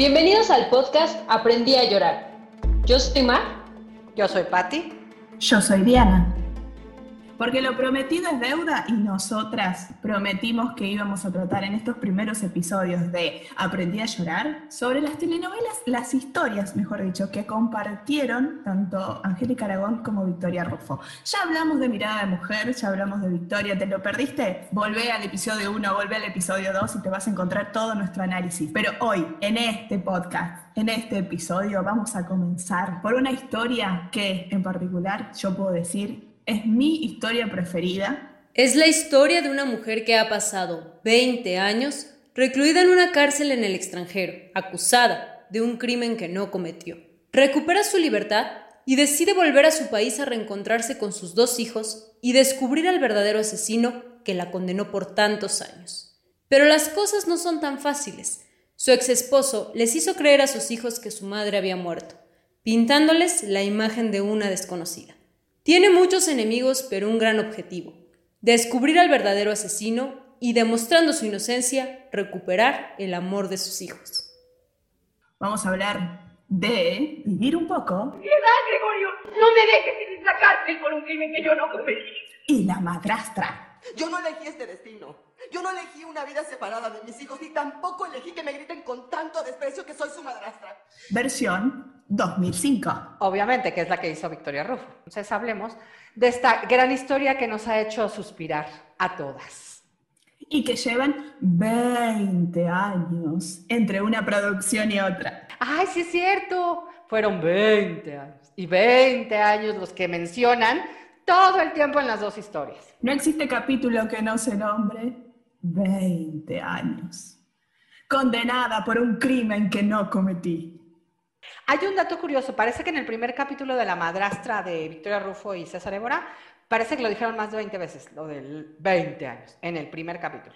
Bienvenidos al podcast Aprendí a llorar. Yo soy Mar. Yo soy Patti. Yo soy Diana. Porque lo prometido es deuda y nosotras prometimos que íbamos a tratar en estos primeros episodios de Aprendí a llorar sobre las telenovelas, las historias, mejor dicho, que compartieron tanto Angélica Aragón como Victoria Rufo. Ya hablamos de Mirada de Mujer, ya hablamos de Victoria, ¿te lo perdiste? Volvé al episodio 1, volvé al episodio 2 y te vas a encontrar todo nuestro análisis. Pero hoy, en este podcast, en este episodio, vamos a comenzar por una historia que en particular yo puedo decir es mi historia preferida. Es la historia de una mujer que ha pasado 20 años recluida en una cárcel en el extranjero, acusada de un crimen que no cometió. Recupera su libertad y decide volver a su país a reencontrarse con sus dos hijos y descubrir al verdadero asesino que la condenó por tantos años. Pero las cosas no son tan fáciles. Su ex esposo les hizo creer a sus hijos que su madre había muerto, pintándoles la imagen de una desconocida. Tiene muchos enemigos, pero un gran objetivo, descubrir al verdadero asesino y, demostrando su inocencia, recuperar el amor de sus hijos. Vamos a hablar de vivir un poco. ¡Piedad, Gregorio! ¡No me dejes ir a la cárcel por un crimen que yo no cometí! Y la madrastra. Yo no elegí este destino. Yo no elegí una vida separada de mis hijos y tampoco elegí que me griten con tanto desprecio que soy su madrastra. Versión 2005. Obviamente, que es la que hizo Victoria Rufo. Entonces hablemos de esta gran historia que nos ha hecho suspirar a todas. Y que llevan 20 años entre una producción y otra. Ay, sí es cierto. Fueron 20 años. Y 20 años los que mencionan todo el tiempo en las dos historias. No existe capítulo que no se nombre 20 años. Condenada por un crimen que no cometí. Hay un dato curioso, parece que en el primer capítulo de La madrastra de Victoria Rufo y César Évora, parece que lo dijeron más de 20 veces, lo del 20 años, en el primer capítulo.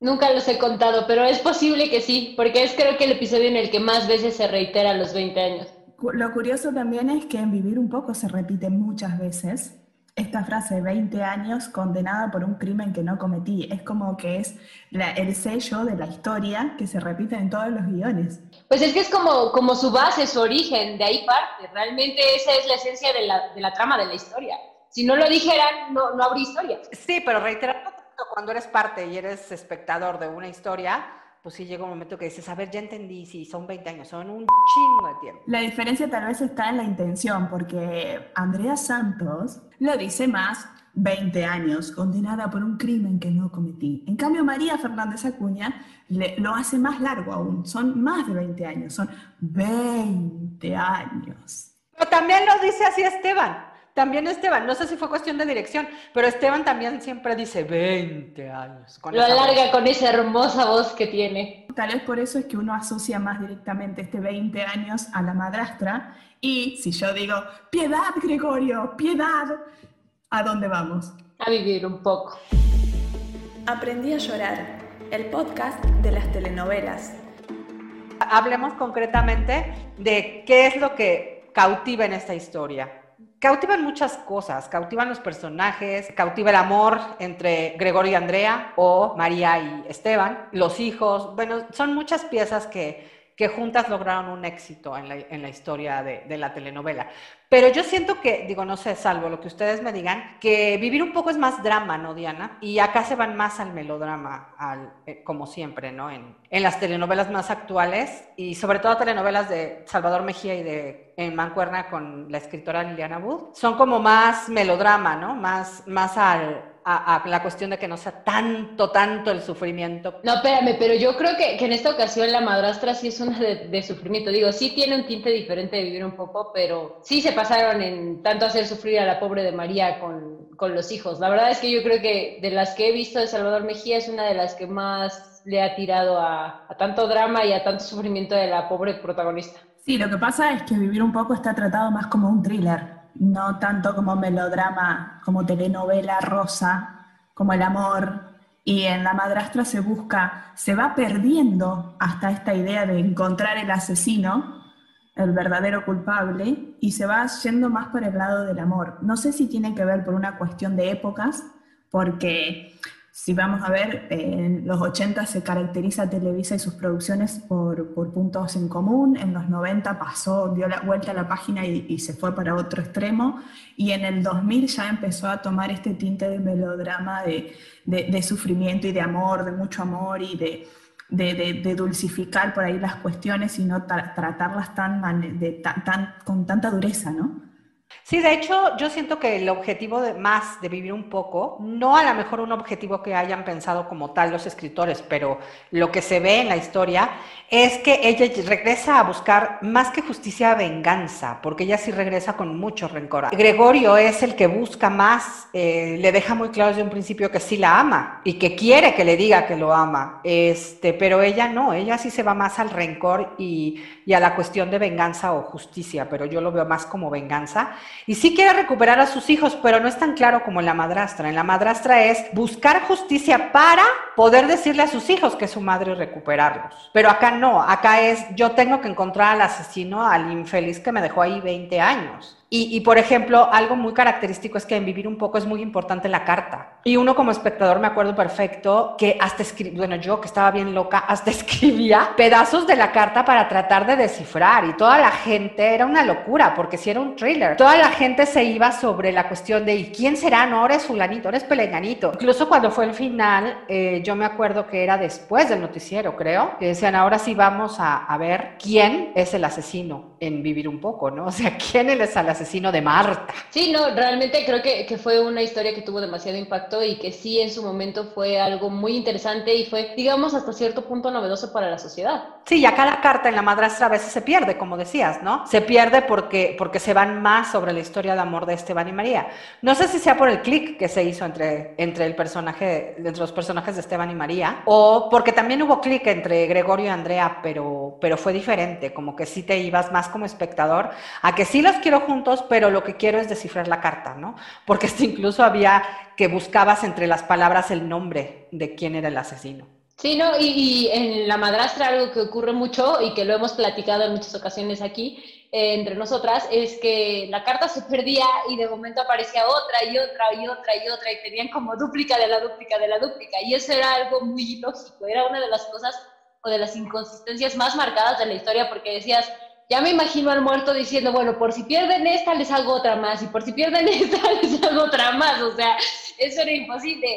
Nunca los he contado, pero es posible que sí, porque es creo que el episodio en el que más veces se reitera los 20 años. Lo curioso también es que en Vivir un poco se repite muchas veces esta frase, 20 años condenada por un crimen que no cometí, es como que es el sello de la historia que se repite en todos los guiones. Pues es que es como, como su base, su origen, de ahí parte. Realmente esa es la esencia de la, de la trama de la historia. Si no lo dijeran, no, no habría historia. Sí, pero reiterando cuando eres parte y eres espectador de una historia, pues sí llega un momento que dices, a ver, ya entendí, sí, son 20 años, son un chingo de tiempo. La diferencia tal vez está en la intención, porque Andrea Santos lo dice más 20 años, condenada por un crimen que no cometí. En cambio, María Fernández Acuña lo hace más largo aún, son más de 20 años, son 20 años. Pero también lo dice así Esteban. También Esteban, no sé si fue cuestión de dirección, pero Esteban también siempre dice 20 años. Lo alarga con esa hermosa voz que tiene. Tal vez por eso es que uno asocia más directamente este 20 años a la madrastra. Y si yo digo, piedad, Gregorio, piedad, ¿a dónde vamos? A vivir un poco. Aprendí a llorar, el podcast de las telenovelas. Hablemos concretamente de qué es lo que cautiva en esta historia cautivan muchas cosas, cautivan los personajes, cautiva el amor entre Gregorio y Andrea o María y Esteban, los hijos, bueno, son muchas piezas que, que juntas lograron un éxito en la, en la historia de, de, la telenovela. Pero yo siento que, digo, no sé, salvo lo que ustedes me digan, que vivir un poco es más drama, ¿no, Diana? Y acá se van más al melodrama, al, eh, como siempre, ¿no? En, en, las telenovelas más actuales y sobre todo telenovelas de Salvador Mejía y de En Mancuerna con la escritora Liliana Wood, son como más melodrama, ¿no? Más, más al, a, a, la cuestión de que no sea tanto, tanto el sufrimiento. No, espérame, pero yo creo que, que en esta ocasión la madrastra sí es una de, de, sufrimiento. Digo, sí tiene un tinte diferente de vivir un poco, pero sí se pasaron en tanto hacer sufrir a la pobre de María con, con los hijos. La verdad es que yo creo que de las que he visto de Salvador Mejía es una de las que más le ha tirado a, a tanto drama y a tanto sufrimiento de la pobre protagonista. Sí, lo que pasa es que vivir un poco está tratado más como un thriller no tanto como melodrama, como telenovela rosa, como el amor. Y en La madrastra se busca, se va perdiendo hasta esta idea de encontrar el asesino, el verdadero culpable, y se va yendo más por el lado del amor. No sé si tiene que ver por una cuestión de épocas, porque si vamos a ver, en los 80 se caracteriza Televisa y sus producciones por, puntos en común, en los 90 pasó, dio la vuelta a la página y, se fue para otro extremo, y en el 2000 ya empezó a tomar este tinte de melodrama, de, sufrimiento y de amor, de mucho amor y de, de, dulcificar por ahí las cuestiones y no tratarlas tan, tan, con tanta dureza, ¿no? Sí, de hecho, yo siento que el objetivo de más de vivir un poco, no a lo mejor un objetivo que hayan pensado como tal los escritores, pero lo que se ve en la historia es que ella regresa a buscar más que justicia, venganza, porque ella sí regresa con mucho rencor. Gregorio es el que busca más, eh, le deja muy claro desde un principio que sí la ama y que quiere que le diga que lo ama, este, pero ella no, ella sí se va más al rencor y, y a la cuestión de venganza o justicia, pero yo lo veo más como venganza. Y sí quiere recuperar a sus hijos, pero no es tan claro como en la madrastra. En la madrastra es buscar justicia para poder decirle a sus hijos que es su madre y recuperarlos. Pero acá no, acá es yo tengo que encontrar al asesino, al infeliz que me dejó ahí 20 años. Y, por ejemplo, algo muy característico es que en Vivir un poco es muy importante la carta. Y uno como espectador me acuerdo perfecto que hasta escribía, bueno, yo que estaba bien loca, hasta escribía pedazos de la carta para tratar de descifrar. Y toda la gente, era una locura, porque si era un thriller, toda la gente se iba sobre la cuestión de ¿y quién será? No, eres fulanito, eres pelenganito. Incluso cuando fue el final, eh, yo me acuerdo que era después del noticiero, creo, que decían, ahora sí vamos a, a ver quién es el asesino en Vivir un poco, ¿no? O sea, quién es el asesino de Marta. Sí, no, realmente creo que, que, fue una historia que tuvo demasiado impacto y que sí en su momento fue algo muy interesante y fue, digamos, hasta cierto punto novedoso para la sociedad. Sí, y acá la carta en la madrastra a veces se pierde, como decías, ¿no? Se pierde porque, porque se van más sobre la historia de amor de Esteban y María. No sé si sea por el clic que se hizo entre, entre el personaje, entre los personajes de Esteban y María, o porque también hubo clic entre Gregorio y Andrea, pero, pero fue diferente, como que sí te ibas más como espectador, a que sí los quiero juntos, pero lo que quiero es descifrar la carta, ¿no? Porque incluso había que buscabas entre las palabras el nombre de quién era el asesino. Sí, no, y, en La Madrastra algo que ocurre mucho y que lo hemos platicado en muchas ocasiones aquí eh, entre nosotras es que la carta se perdía y de momento aparecía otra y otra y otra y otra y tenían como dúplica de la dúplica de la dúplica y eso era algo muy lógico, era una de las cosas o de las inconsistencias más marcadas de la historia porque decías, ya me imagino al muerto diciendo, bueno, por si pierden esta, les hago otra más, y por si pierden esta, les hago otra más. O sea, eso era imposible.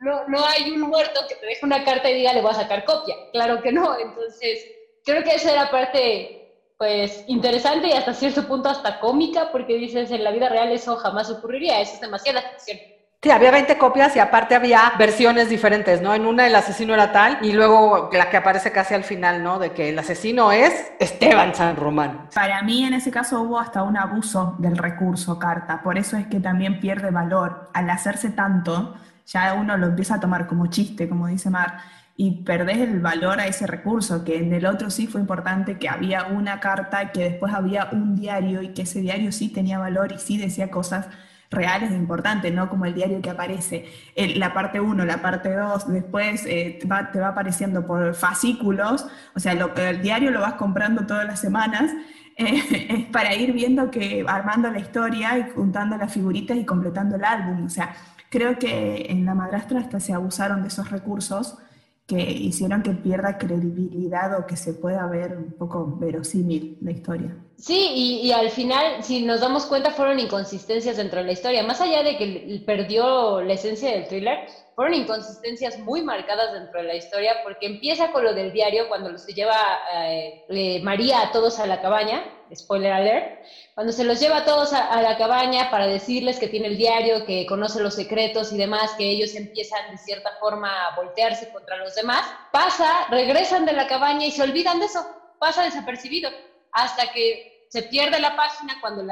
No, no hay un muerto que te deje una carta y diga, le voy a sacar copia. Claro que no. Entonces, creo que eso era parte, pues, interesante y hasta cierto punto hasta cómica, porque dices, en la vida real eso jamás ocurriría, eso es demasiada ficción. Sí, había 20 copias y aparte había versiones diferentes, ¿no? En una el asesino era tal y luego la que aparece casi al final, ¿no? De que el asesino es Esteban San Román. Para mí en ese caso hubo hasta un abuso del recurso carta, por eso es que también pierde valor. Al hacerse tanto, ya uno lo empieza a tomar como chiste, como dice Mar, y perdés el valor a ese recurso, que en el otro sí fue importante que había una carta, que después había un diario y que ese diario sí tenía valor y sí decía cosas reales e importantes, no como el diario que aparece, la parte 1, la parte 2, después eh, te va apareciendo por fascículos, o sea, el diario lo vas comprando todas las semanas, eh, es para ir viendo que armando la historia y juntando las figuritas y completando el álbum, o sea, creo que en La Madrastra hasta se abusaron de esos recursos que hicieron que pierda credibilidad o que se pueda ver un poco verosímil la historia. Sí, y, al final, si nos damos cuenta, fueron inconsistencias dentro de la historia. Más allá de que perdió la esencia del thriller, fueron inconsistencias muy marcadas dentro de la historia, porque empieza con lo del diario, cuando se lleva eh, eh, María a todos a la cabaña, spoiler alert, cuando se los lleva a todos a, la cabaña para decirles que tiene el diario, que conoce los secretos y demás, que ellos empiezan de cierta forma a voltearse contra los demás, pasa, regresan de la cabaña y se olvidan de eso, pasa desapercibido, hasta que se pierde la página cuando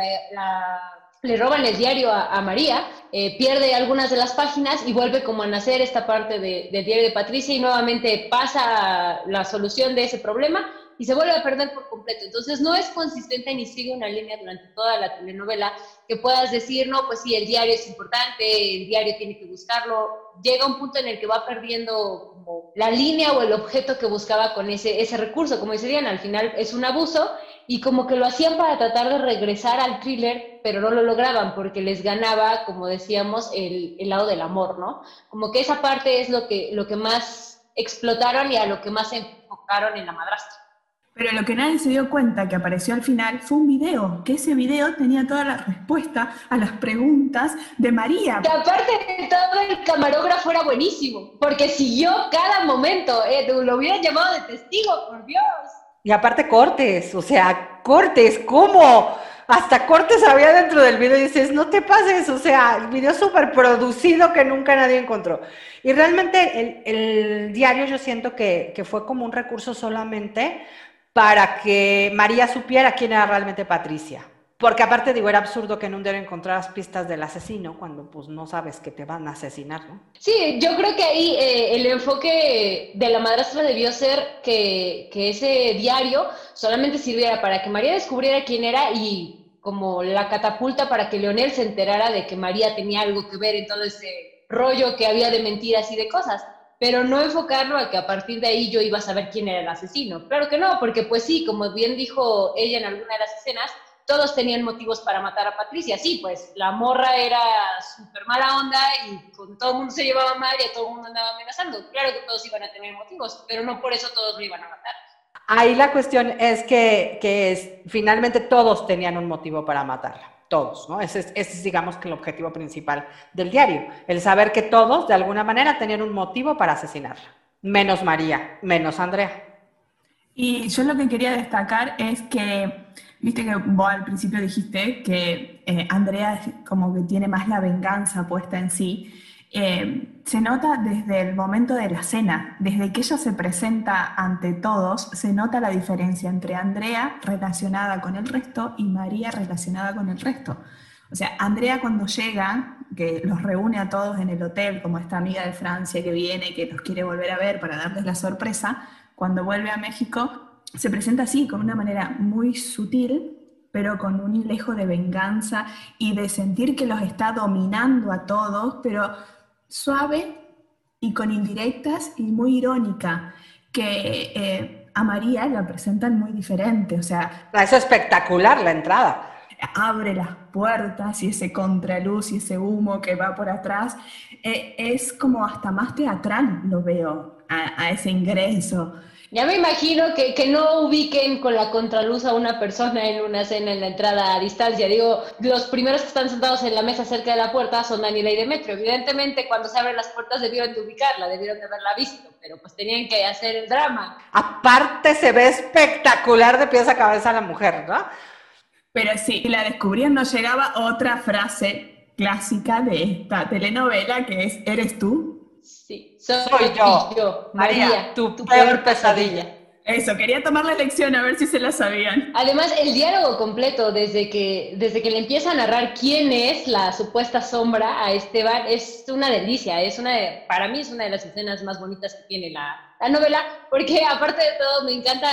le roban el diario a, María, eh, pierde algunas de las páginas y vuelve como a nacer esta parte del diario de Patricia y nuevamente pasa la solución de ese problema y se vuelve a perder por completo. Entonces no es consistente ni sigue una línea durante toda la telenovela que puedas decir, no, pues sí, el diario es importante, el diario tiene que buscarlo. Llega un punto en el que va perdiendo la línea o el objeto que buscaba con ese, ese recurso. Como dice al final es un abuso y como que lo hacían para tratar de regresar al thriller, pero no lo lograban porque les ganaba, como decíamos, el, el lado del amor, ¿no? Como que esa parte es lo que, lo que más explotaron y a lo que más se enfocaron en la madrastra. Pero lo que nadie se dio cuenta que apareció al final fue un video, que ese video tenía toda la respuesta a las preguntas de María. Que aparte de todo el camarógrafo era buenísimo, porque siguió cada momento, eh, lo hubieran llamado de testigo, por Dios. Y aparte cortes, o sea, cortes, ¿cómo? Hasta cortes había dentro del video y dices, no te pases, o sea, el video súper producido que nunca nadie encontró. Y realmente el, el diario yo siento que, que fue como un recurso solamente para que María supiera quién era realmente Patricia. Porque aparte digo, era absurdo que en un diario encontraras pistas del asesino cuando pues no sabes que te van a asesinar, ¿no? Sí, yo creo que ahí eh, el enfoque de la madrastra debió ser que, que, ese diario solamente sirviera para que María descubriera quién era y como la catapulta para que Leonel se enterara de que María tenía algo que ver en todo ese rollo que había de mentiras y de cosas pero no enfocarlo a que a partir de ahí yo iba a saber quién era el asesino. Claro que no, porque pues sí, como bien dijo ella en alguna de las escenas, todos tenían motivos para matar a Patricia. Sí, pues la morra era súper mala onda y con todo el mundo se llevaba mal y a todo el mundo andaba amenazando. Claro que todos iban a tener motivos, pero no por eso todos lo iban a matar. Ahí la cuestión es que, que es, finalmente todos tenían un motivo para matarla todos, ¿no? Ese es, ese es, digamos, que el objetivo principal del diario, el saber que todos, de alguna manera, tenían un motivo para asesinarla, menos María, menos Andrea. Y yo lo que quería destacar es que, viste que vos al principio dijiste que eh, Andrea como que tiene más la venganza puesta en sí, eh, se nota desde el momento de la cena, desde que ella se presenta ante todos, se nota la diferencia entre Andrea relacionada con el resto y María relacionada con el resto. O sea, Andrea cuando llega, que los reúne a todos en el hotel, como esta amiga de Francia que viene, que los quiere volver a ver para darles la sorpresa, cuando vuelve a México, se presenta así, con una manera muy sutil, pero con un hilejo de venganza y de sentir que los está dominando a todos, pero suave y con indirectas y muy irónica, que eh, a María la presentan muy diferente, o sea... Es espectacular la entrada. Abre las puertas y ese contraluz y ese humo que va por atrás, eh, es como hasta más teatral lo veo a, a ese ingreso. Ya me imagino que, que, no ubiquen con la contraluz a una persona en una cena en la entrada a distancia. Digo, los primeros que están sentados en la mesa cerca de la puerta son Daniela y Demetrio. Evidentemente, cuando se abren las puertas debieron de ubicarla, debieron de haberla visto, pero pues tenían que hacer el drama. Aparte se ve espectacular de pies a cabeza la mujer, ¿no? Pero sí, la descubrían, nos llegaba otra frase clásica de esta telenovela que es, ¿eres tú? Sí, soy, soy yo, yo, María, María tu, tu, peor, peor pesadilla. pesadilla. Eso, quería tomar la lección a ver si se la sabían. Además, el diálogo completo, desde que, desde que le empieza a narrar quién es la supuesta sombra a Esteban, es una delicia. Es una de, para mí es una de las escenas más bonitas que tiene la, la novela, porque aparte de todo, me encanta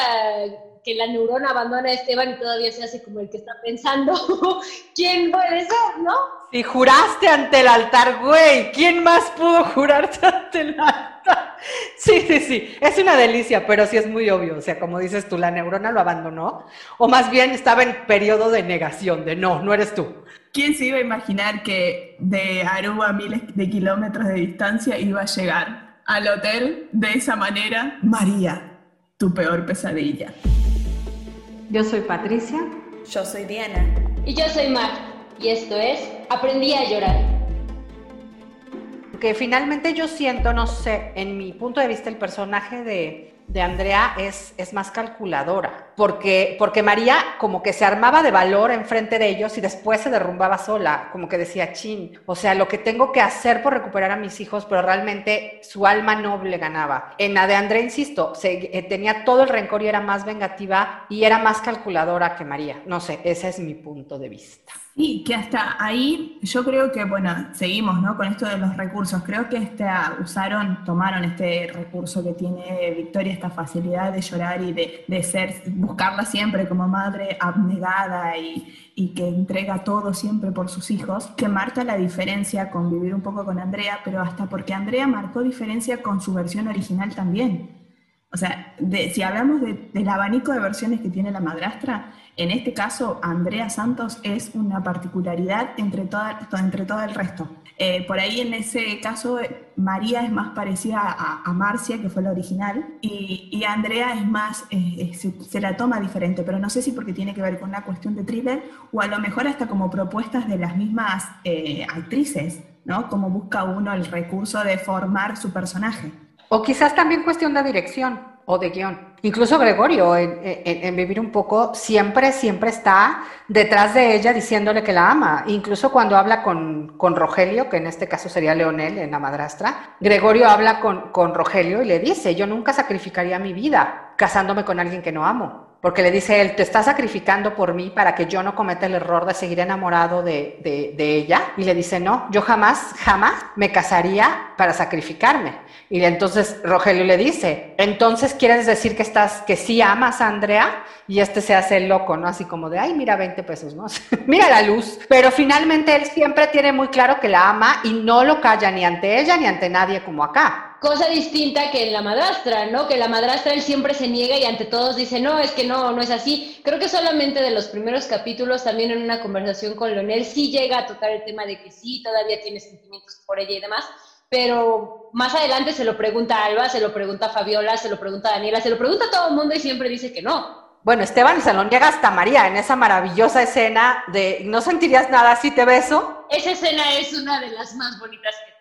que la neurona abandona a Esteban y todavía se hace como el que está pensando quién puede ser, ¿no? Si juraste ante el altar, güey, ¿quién más pudo jurarte ante el altar? Sí, sí, sí, es una delicia, pero sí es muy obvio, o sea, como dices tú, la neurona lo abandonó, o más bien estaba en periodo de negación, de no, no eres tú. ¿Quién se iba a imaginar que de Aruba a miles de kilómetros de distancia iba a llegar al hotel de esa manera? María, tu peor pesadilla. Yo soy Patricia. Yo soy Diana. Y yo soy Mar. Y esto es Aprendí a llorar. Que finalmente yo siento, no sé, en mi punto de vista, el personaje de, de Andrea es, es más calculadora, porque, porque María como que se armaba de valor enfrente de ellos y después se derrumbaba sola, como que decía, chin, o sea, lo que tengo que hacer por recuperar a mis hijos, pero realmente su alma noble ganaba. En la de Andrea, insisto, se, eh, tenía todo el rencor y era más vengativa y era más calculadora que María. No sé, ese es mi punto de vista. Sí, que hasta ahí yo creo que, bueno, seguimos ¿no? con esto de los recursos. Creo que este, usaron, tomaron este recurso que tiene Victoria, esta facilidad de llorar y de, de ser, buscarla siempre como madre abnegada y, y, que entrega todo siempre por sus hijos, que marca la diferencia con vivir un poco con Andrea, pero hasta porque Andrea marcó diferencia con su versión original también. O sea, si hablamos del abanico de versiones que tiene la madrastra, en este caso, Andrea Santos es una particularidad entre, toda, entre todo el resto. Eh, por ahí en ese caso, María es más parecida a, Marcia, que fue la original, y, Andrea es más, eh, eh, se, la toma diferente, pero no sé si porque tiene que ver con una cuestión de thriller o a lo mejor hasta como propuestas de las mismas actrices, ¿no? Como busca uno el recurso de formar su personaje. O quizás también cuestión de dirección o de guion. Incluso Gregorio, en, Vivir un poco, siempre, siempre está detrás de ella diciéndole que la ama. Incluso cuando habla con, con Rogelio, que en este caso sería Leonel, en la madrastra, Gregorio habla con, con Rogelio y le dice, yo nunca sacrificaría mi vida casándome con alguien que no amo porque le dice él, te está sacrificando por mí para que yo no cometa el error de seguir enamorado de, de, ella. Y le dice, no, yo jamás, jamás me casaría para sacrificarme. Y entonces Rogelio le dice, entonces quieres decir que estás, que sí amas a Andrea, y este se hace loco, ¿no? Así como de, ay, mira, 20 pesos, ¿no? mira la luz. Pero finalmente él siempre tiene muy claro que la ama y no lo calla ni ante ella ni ante nadie como acá. Cosa distinta que en la madrastra, ¿no? Que la madrastra él siempre se niega y ante todos dice, no, es que no, no es así. Creo que solamente de los primeros capítulos, también en una conversación con Leonel, sí llega a tocar el tema de que sí, todavía tiene sentimientos por ella y demás, pero más adelante se lo pregunta a Alba, se lo pregunta a Fabiola, se lo pregunta a Daniela, se lo pregunta a todo el mundo y siempre dice que no. Bueno, Esteban se lo niega hasta María en esa maravillosa escena de ¿no sentirías nada si te beso? Esa escena es una de las más bonitas que.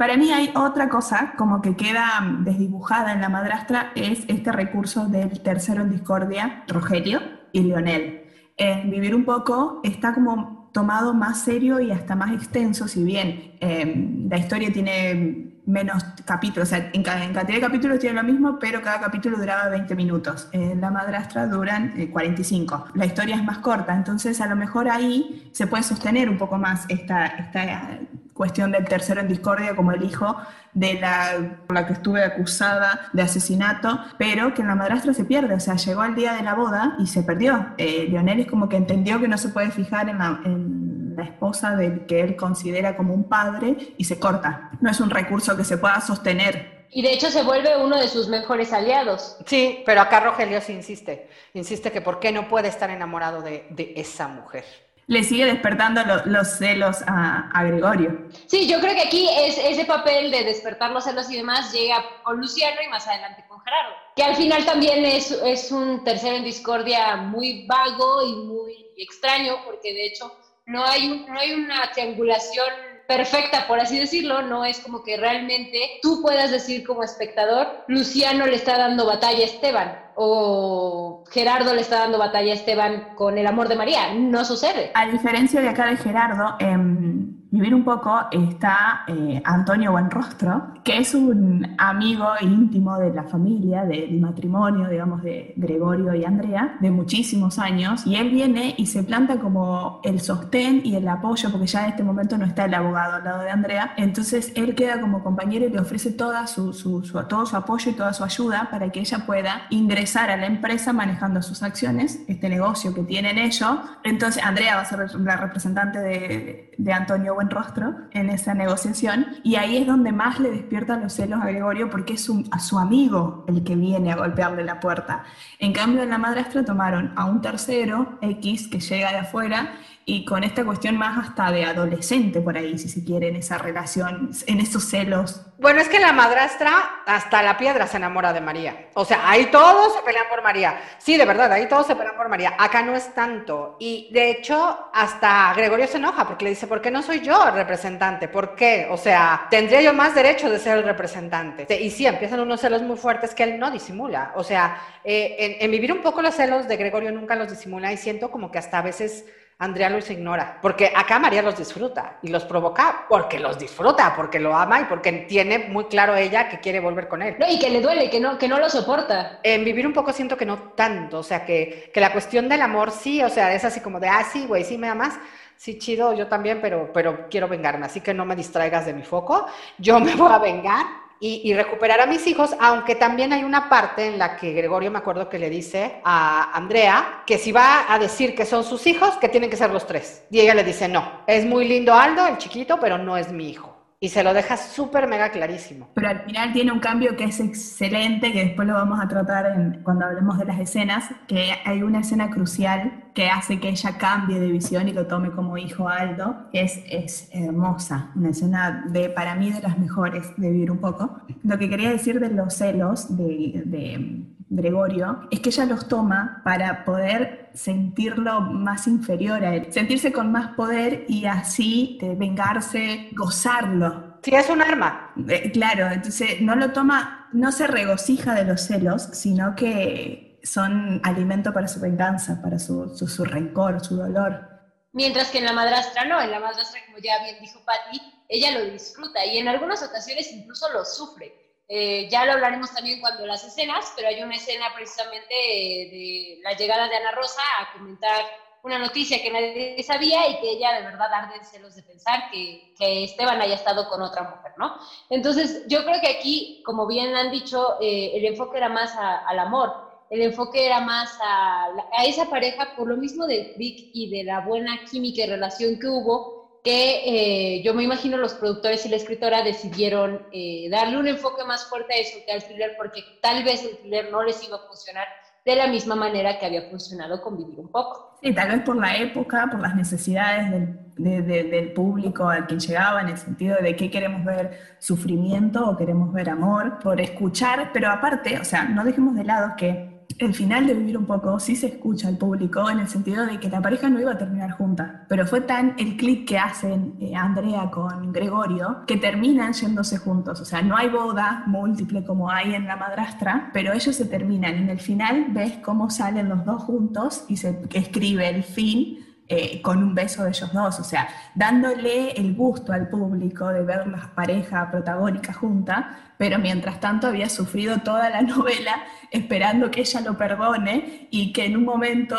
Para mí hay otra cosa como que queda desdibujada en la madrastra, es este recurso del tercero en discordia, Rogelio y Leonel. En Vivir un poco está como tomado más serio y hasta más extenso, si bien em, la historia tiene menos capítulos, o sea, en, cantidad de capítulos tiene lo mismo, pero cada capítulo duraba 20 minutos. En La Madrastra duran 45. Eh, la historia es más corta, entonces a lo mejor ahí se puede sostener un poco más esta, esta cuestión del tercero en discordia como el hijo de la, la que estuve acusada de asesinato, pero que en la madrastra se pierde, o sea, llegó al día de la boda y se perdió. Eh, Lionel es como que entendió que no se puede fijar en la, en la esposa del que él considera como un padre y se corta. No es un recurso que se pueda sostener y de hecho se vuelve uno de sus mejores aliados. Sí, pero acá Rogelio sí insiste, insiste que por qué no puede estar enamorado de, de esa mujer le sigue despertando los celos a, Gregorio. Sí, yo creo que aquí es, ese papel de despertar los celos y demás llega con Luciano y más adelante con Gerardo, que al final también es, es un tercero en discordia muy vago y muy extraño, porque de hecho no hay, no hay una triangulación perfecta, por así decirlo, no es como que realmente tú puedas decir como espectador, Luciano le está dando batalla a Esteban o Gerardo le está dando batalla a Esteban con el amor de María, no sucede. A diferencia de acá de Gerardo, en Vivir un poco está eh, Antonio Buenrostro, que es un amigo íntimo de la familia, del matrimonio, digamos, de Gregorio y Andrea, de muchísimos años, y él viene y se planta como el sostén y el apoyo, porque ya en este momento no está el abogado al lado de Andrea, entonces él queda como compañero y le ofrece toda su, su, todo su apoyo y toda su ayuda para que ella pueda ingresar a la empresa manejando sus acciones, este negocio que tienen ellos. Entonces Andrea va a ser la representante de, de Antonio buen rostro en esa negociación y ahí es donde más le despiertan los celos a Gregorio porque es a su amigo el que viene a golpearle la puerta. En cambio, en la madrastra tomaron a un tercero, X, que llega de afuera y con esta cuestión más hasta de adolescente por ahí, si se quiere, en esa relación, en esos celos. Bueno, es que la madrastra, hasta la piedra se enamora de María. O sea, ahí todos se pelean por María. Sí, de verdad, ahí todos se pelean por María. Acá no es tanto. Y de hecho, hasta Gregorio se enoja porque le dice, ¿por qué no soy yo el representante? ¿Por qué? O sea, tendría yo más derecho de ser el representante. Y sí, empiezan unos celos muy fuertes que él no disimula. O sea, eh, en, en vivir un poco los celos de Gregorio nunca los disimula y siento como que hasta a veces Andrea los ignora, porque acá María los disfruta y los provoca porque los disfruta, porque lo ama y porque tiene muy claro ella que quiere volver con él. No, y que le duele, que no, que no lo soporta. En vivir un poco siento que no tanto, o sea, que, que la cuestión del amor sí, o sea, es así como de, ah, sí, güey, sí me amas, sí, chido, yo también, pero, pero quiero vengarme, así que no me distraigas de mi foco, yo me voy a vengar y, recuperar a mis hijos, aunque también hay una parte en la que Gregorio me acuerdo que le dice a Andrea que si va a decir que son sus hijos, que tienen que ser los tres. Y ella le dice, no, es muy lindo Aldo, el chiquito, pero no es mi hijo. Y se lo deja súper mega clarísimo. Pero al final tiene un cambio que es excelente, que después lo vamos a tratar en, cuando hablemos de las escenas, que hay una escena crucial que hace que ella cambie de visión y lo tome como hijo Aldo, es, es hermosa, una escena de, para mí de las mejores de vivir un poco. Lo que quería decir de los celos de, de Gregorio, es que ella los toma para poder sentirlo más inferior a él, sentirse con más poder y así de vengarse, gozarlo. Sí, es un arma. Eh, claro, entonces no lo toma, no se regocija de los celos, sino que son alimento para su venganza, para su, su, su rencor, su dolor. Mientras que en la madrastra no, en la madrastra, como ya bien dijo Patty, ella lo disfruta y en algunas ocasiones incluso lo sufre. Eh, ya lo hablaremos también cuando las escenas, pero hay una escena precisamente de la llegada de Ana Rosa a comentar una noticia que nadie sabía y que ella de verdad arde en celos de pensar que, que, Esteban haya estado con otra mujer, ¿no? Entonces, yo creo que aquí, como bien han dicho, eh, el enfoque era más a, al amor, el enfoque era más a, a, esa pareja por lo mismo de Vic y de la buena química y relación que hubo, que eh, yo me imagino los productores y la escritora decidieron eh, darle un enfoque más fuerte a eso que al thriller, porque tal vez el thriller no les iba a funcionar de la misma manera que había funcionado con Vivir un poco. Sí, tal vez por la época, por las necesidades del, de, de, del público al que llegaba, en el sentido de que queremos ver sufrimiento o queremos ver amor, por escuchar, pero aparte, o sea, no dejemos de lado que el final de Vivir un poco sí se escucha al público en el sentido de que la pareja no iba a terminar junta, pero fue tan el clic que hacen eh, Andrea con Gregorio que terminan yéndose juntos. O sea, no hay boda múltiple como hay en La Madrastra, pero ellos se terminan. En el final ves cómo salen los dos juntos y se escribe el fin eh, con un beso de ellos dos, o sea, dándole el gusto al público de ver la pareja protagónica junta, pero mientras tanto había sufrido toda la novela esperando que ella lo perdone y que en un momento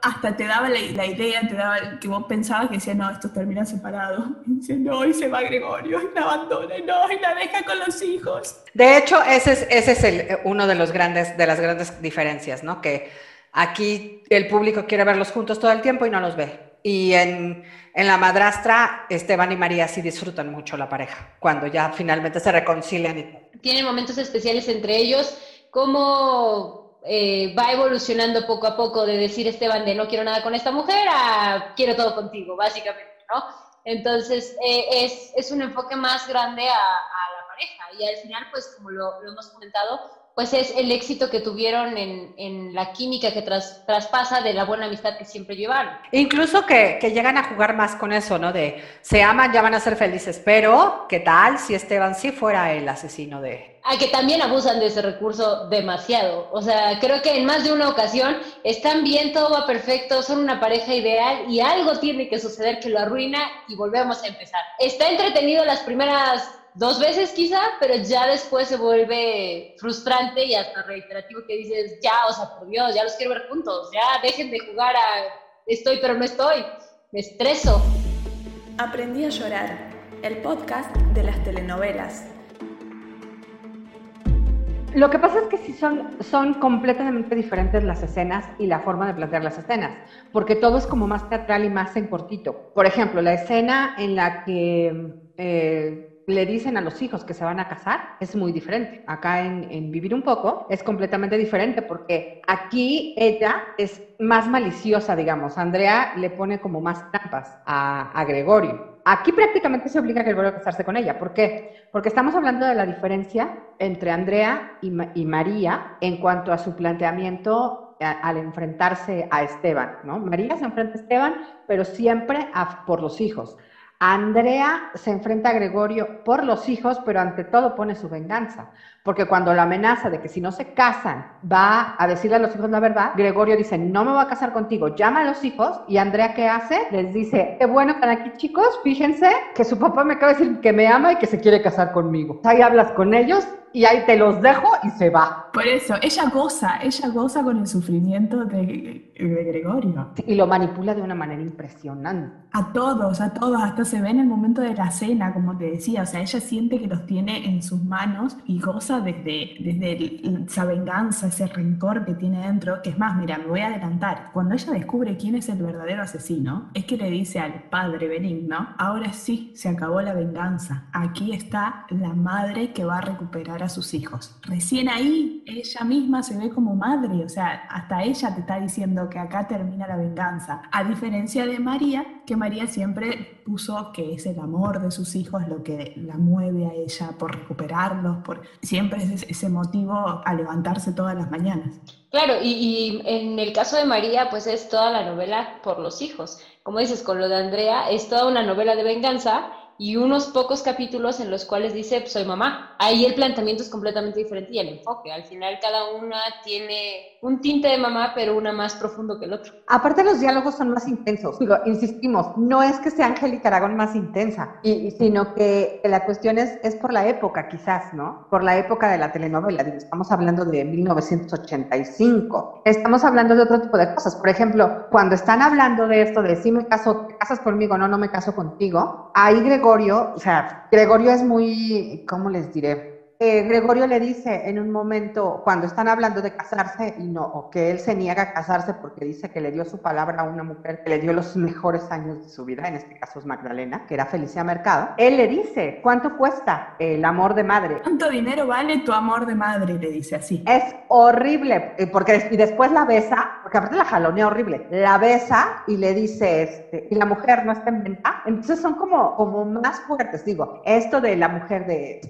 hasta te daba la, la idea, te daba que vos pensabas que decía, no, estos terminan separados. Y dice, no, y se va Gregorio, y la abandona, y no, y la deja con los hijos. De hecho, ese es, ese es el, uno de, los grandes, de las grandes diferencias, ¿no? Que Aquí el público quiere verlos juntos todo el tiempo y no los ve. Y en, en, La Madrastra, Esteban y María sí disfrutan mucho la pareja, cuando ya finalmente se reconcilian. Tienen momentos especiales entre ellos, cómo eh, va evolucionando poco a poco de decir Esteban de no quiero nada con esta mujer a quiero todo contigo, básicamente, ¿no? Entonces eh, es, es, un enfoque más grande a, la pareja y al final, pues como lo hemos comentado, pues es el éxito que tuvieron en, en la química que tras, traspasa de la buena amistad que siempre llevaron. Incluso que, que, llegan a jugar más con eso, ¿no? De se aman, ya van a ser felices, pero ¿qué tal si Esteban sí fuera el asesino de... A que también abusan de ese recurso demasiado. O sea, creo que en más de una ocasión están bien, todo va perfecto, son una pareja ideal y algo tiene que suceder que lo arruina y volvemos a empezar. Está entretenido las primeras dos veces quizá, pero ya después se vuelve frustrante y hasta reiterativo que dices, ya, o sea, por Dios, ya los quiero ver juntos, ya dejen de jugar a estoy pero no estoy, me estreso. Aprendí a llorar, el podcast de las telenovelas. Lo que pasa es que sí son, son completamente diferentes las escenas y la forma de plantear las escenas, porque todo es como más teatral y más en cortito. Por ejemplo, la escena en la que... Eh, le dicen a los hijos que se van a casar es muy diferente. Acá en, Vivir un poco es completamente diferente porque aquí ella es más maliciosa, digamos. Andrea le pone como más trampas a, a Gregorio. Aquí prácticamente se obliga a Gregorio a casarse con ella. ¿Por qué? Porque estamos hablando de la diferencia entre Andrea y, y María en cuanto a su planteamiento a, al enfrentarse a Esteban, ¿no? María se enfrenta a Esteban, pero siempre por los hijos. Andrea se enfrenta a Gregorio por los hijos, pero ante todo pone su venganza. Porque cuando la amenaza de que si no se casan va a decirle a los hijos la verdad, Gregorio dice, no me voy a casar contigo, llama a los hijos y Andrea ¿qué hace? Les dice, qué bueno están aquí chicos, fíjense que su papá me acaba de decir que me ama y que se quiere casar conmigo. Ahí hablas con ellos y ahí te los dejo y se va. Por eso, ella goza, ella goza con el sufrimiento de, de, Gregorio. Y lo manipula de una manera impresionante. A todos, a todos, hasta se ve en el momento de la cena, como te decía, o sea, ella siente que los tiene en sus manos y goza desde, desde esa venganza, ese rencor que tiene dentro, que es más, mira, me voy a adelantar, cuando ella descubre quién es el verdadero asesino, es que le dice al padre benigno, ahora sí, se acabó la venganza, aquí está la madre que va a recuperar a sus hijos. Recién ahí ella misma se ve como madre, o sea, hasta ella te está diciendo que acá termina la venganza, a diferencia de María, que María siempre puso que es el amor de sus hijos lo que la mueve a ella por recuperarlos, por siempre es ese motivo a levantarse todas las mañanas. Claro, y, y, en el caso de María, pues es toda la novela por los hijos. Como dices, con lo de Andrea, es toda una novela de venganza y unos pocos capítulos en los cuales dice, soy mamá. Ahí el planteamiento es completamente diferente y el enfoque. Al final cada una tiene un tinte de mamá, pero una más profundo que el otro. Aparte los diálogos son más intensos. Digo, insistimos, no es que sea Angélica Aragón más intensa, y, sino que la cuestión es, es por la época quizás, ¿no? Por la época de la telenovela. Estamos hablando de 1985. Estamos hablando de otro tipo de cosas. Por ejemplo, cuando están hablando de esto de si me caso, te casas conmigo, no, no me caso contigo, ahí Gregorio, o sea, Gregorio es muy, ¿cómo les diré? Eh, Gregorio le dice en un momento, cuando están hablando de casarse, y no, o que él se niega a casarse porque dice que le dio su palabra a una mujer que le dio los mejores años de su vida, en este caso es Magdalena, que era Felicia Mercado, él le dice, ¿cuánto cuesta el amor de madre? ¿Cuánto dinero vale tu amor de madre? Le dice así. Es horrible, eh, porque y después la besa, porque aparte la jalonea horrible, la besa y le dice, este, y la mujer no está en venta, entonces son como, como más fuertes, digo, esto de la mujer de,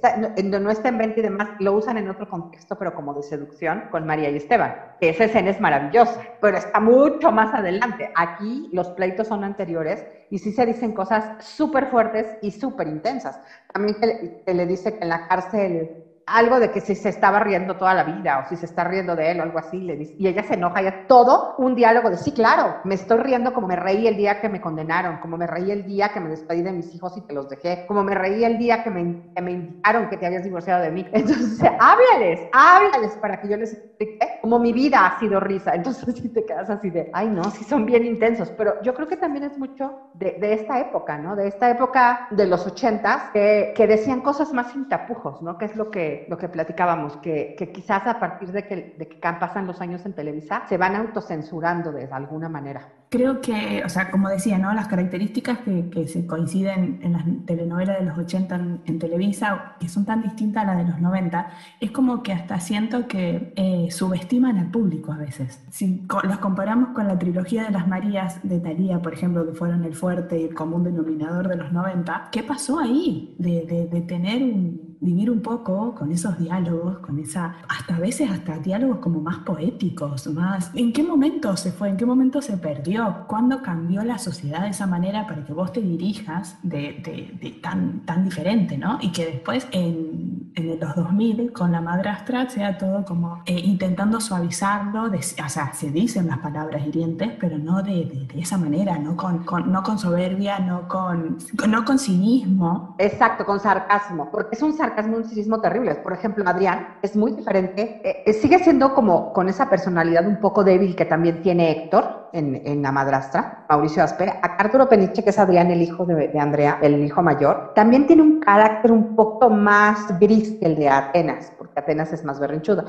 no, no está en venta y demás, lo usan en otro contexto, pero como de seducción, con María y Esteban, que esa escena es maravillosa, pero está mucho más adelante. Aquí los pleitos son anteriores y sí se dicen cosas súper fuertes y súper intensas. También que le dice que en la cárcel algo de que si se estaba riendo toda la vida o si se está riendo de él o algo así, le dice, y ella se enoja, y es todo un diálogo de sí, claro, me estoy riendo como me reí el día que me condenaron, como me reí el día que me despedí de mis hijos y te los dejé, como me reí el día que me, me indicaron que te habías divorciado de mí. Entonces, háblales, háblales para que yo les explique cómo mi vida ha sido risa. Entonces, si te quedas así de, ay, no, sí son bien intensos, pero yo creo que también es mucho de, de esta época, ¿no? De esta época de los ochentas, que, que decían cosas más sin tapujos, ¿no? Que es lo que lo que platicábamos, que, que quizás a partir de que, de que pasan los años en Televisa, se van autocensurando de alguna manera. Creo que, o sea, como decía, ¿no? Las características que, que se coinciden en las telenovelas de los 80 en, Televisa, que son tan distintas a las de los 90, es como que hasta siento que eh, subestiman al público a veces. Si los comparamos con la trilogía de las Marías de Talía, por ejemplo, que fueron el fuerte y el común denominador de los 90, ¿qué pasó ahí? De, de, de tener un, vivir un poco con esos diálogos, con esa, hasta a veces hasta diálogos como más poéticos, más... ¿En qué momento se fue? ¿En qué momento se perdió? ¿Cuándo cambió la sociedad de esa manera para que vos te dirijas de, de, tan, tan diferente, ¿no? Y que después en, en los 2000 con la madrastra sea todo como eh, intentando suavizarlo, de, o sea, se dicen las palabras hirientes, pero no de, de esa manera, no con, con, no con soberbia, no con, no con cinismo. Exacto, con sarcasmo, porque es un sarcasmo, un cinismo terrible. Por ejemplo, Adrián es muy diferente, eh, eh, sigue siendo como con esa personalidad un poco débil que también tiene Héctor en, en La Madrastra, Mauricio Asper. A Arturo Peniche, que es Adrián, el hijo de, de Andrea, el hijo mayor, también tiene un carácter un poco más gris que el de Atenas, porque Atenas es más berrinchudo.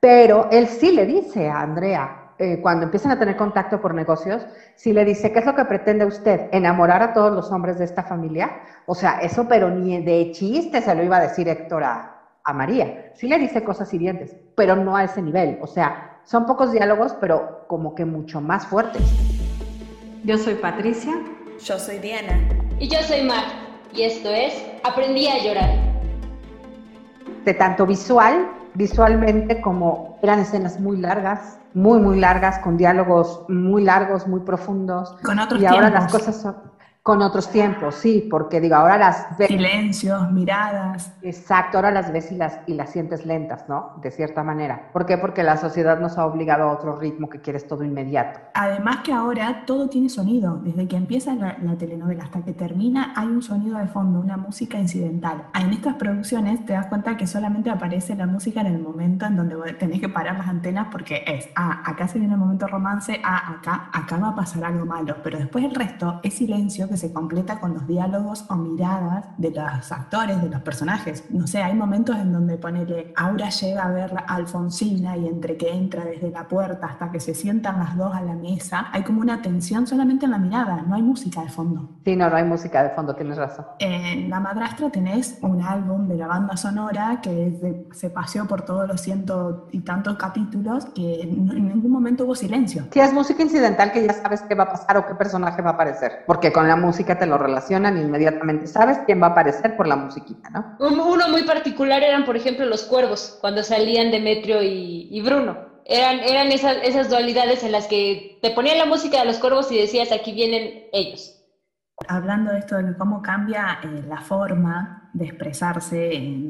Pero él sí le dice a Andrea, eh, cuando empiezan a tener contacto por negocios, sí le dice, ¿qué es lo que pretende usted? ¿Enamorar a todos los hombres de esta familia? O sea, eso pero ni de chiste se lo iba a decir Héctor a, a María. Sí le dice cosas hirientes, pero no a ese nivel. O sea, son pocos diálogos, pero como que mucho más fuertes. Yo soy Patricia. Yo soy Diana. Y yo soy Mar. Y esto es Aprendí a llorar de tanto visual, visualmente como eran escenas muy largas, muy, muy largas, con diálogos muy largos, muy profundos. Con otros y ahora tiempos. las cosas son con otros tiempos, sí, porque digo, ahora las ves. Silencios, miradas. Exacto, ahora las ves y las, y las sientes lentas, ¿no? De cierta manera. ¿Por qué? Porque la sociedad nos ha obligado a otro ritmo que quieres todo inmediato. Además que ahora todo tiene sonido. Desde que empieza la, la, telenovela hasta que termina hay un sonido de fondo, una música incidental. En estas producciones te das cuenta que solamente aparece la música en el momento en donde tenés que parar las antenas porque es, ah, acá se viene el momento romance, ah, acá, acá va a pasar algo malo. Pero después el resto es silencio que se completa con los diálogos o miradas de los actores, de los personajes. No sé, hay momentos en donde ponele, Aura llega a ver a Alfonsina y entre que entra desde la puerta hasta que se sientan las dos a la mesa, hay como una tensión solamente en la mirada, no hay música de fondo. Sí, no, no hay música de fondo, tienes razón. En La Madrastra tenés un álbum de la banda sonora que se paseó por todos los ciento y tantos capítulos que en ningún momento hubo silencio. Sí, es música incidental que ya sabes qué va a pasar o qué personaje va a aparecer, porque con la música te lo relacionan y inmediatamente sabes quién va a aparecer por la musiquita, ¿no? Uno muy particular eran, por ejemplo, los cuervos, cuando salían Demetrio y, y Bruno. Eran, eran esas, esas dualidades en las que te ponían la música de los cuervos y decías, aquí vienen ellos. Hablando de esto de cómo cambia eh, la forma de expresarse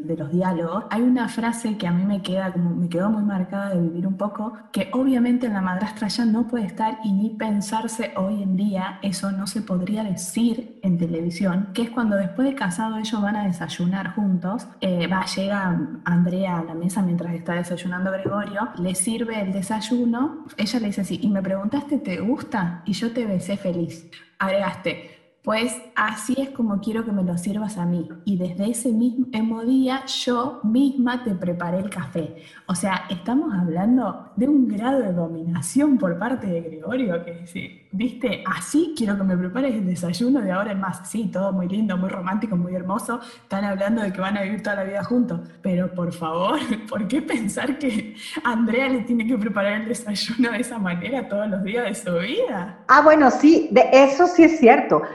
de los diálogos, hay una frase que a mí me queda como me quedó muy marcada de vivir un poco, que obviamente en la madrastra ya no puede estar y ni pensarse hoy en día, eso no se podría decir en televisión, que es cuando después de casado ellos van a desayunar juntos, eh, va, llega Andrea a la mesa mientras está desayunando Gregorio, le sirve el desayuno, ella le dice así, y me preguntaste, ¿te gusta? Y yo te besé feliz. Agregaste, pues así es como quiero que me lo sirvas a mí. Y desde ese mismo día yo misma te preparé el café. O sea, estamos hablando de un grado de dominación por parte de Gregorio que dice, viste, así quiero que me prepares el desayuno de ahora en más. Sí, todo muy lindo, muy romántico, muy hermoso. Están hablando de que van a vivir toda la vida juntos. Pero por favor, ¿por qué pensar que Andrea le tiene que preparar el desayuno de esa manera todos los días de su vida? Ah, bueno, sí, de eso sí es cierto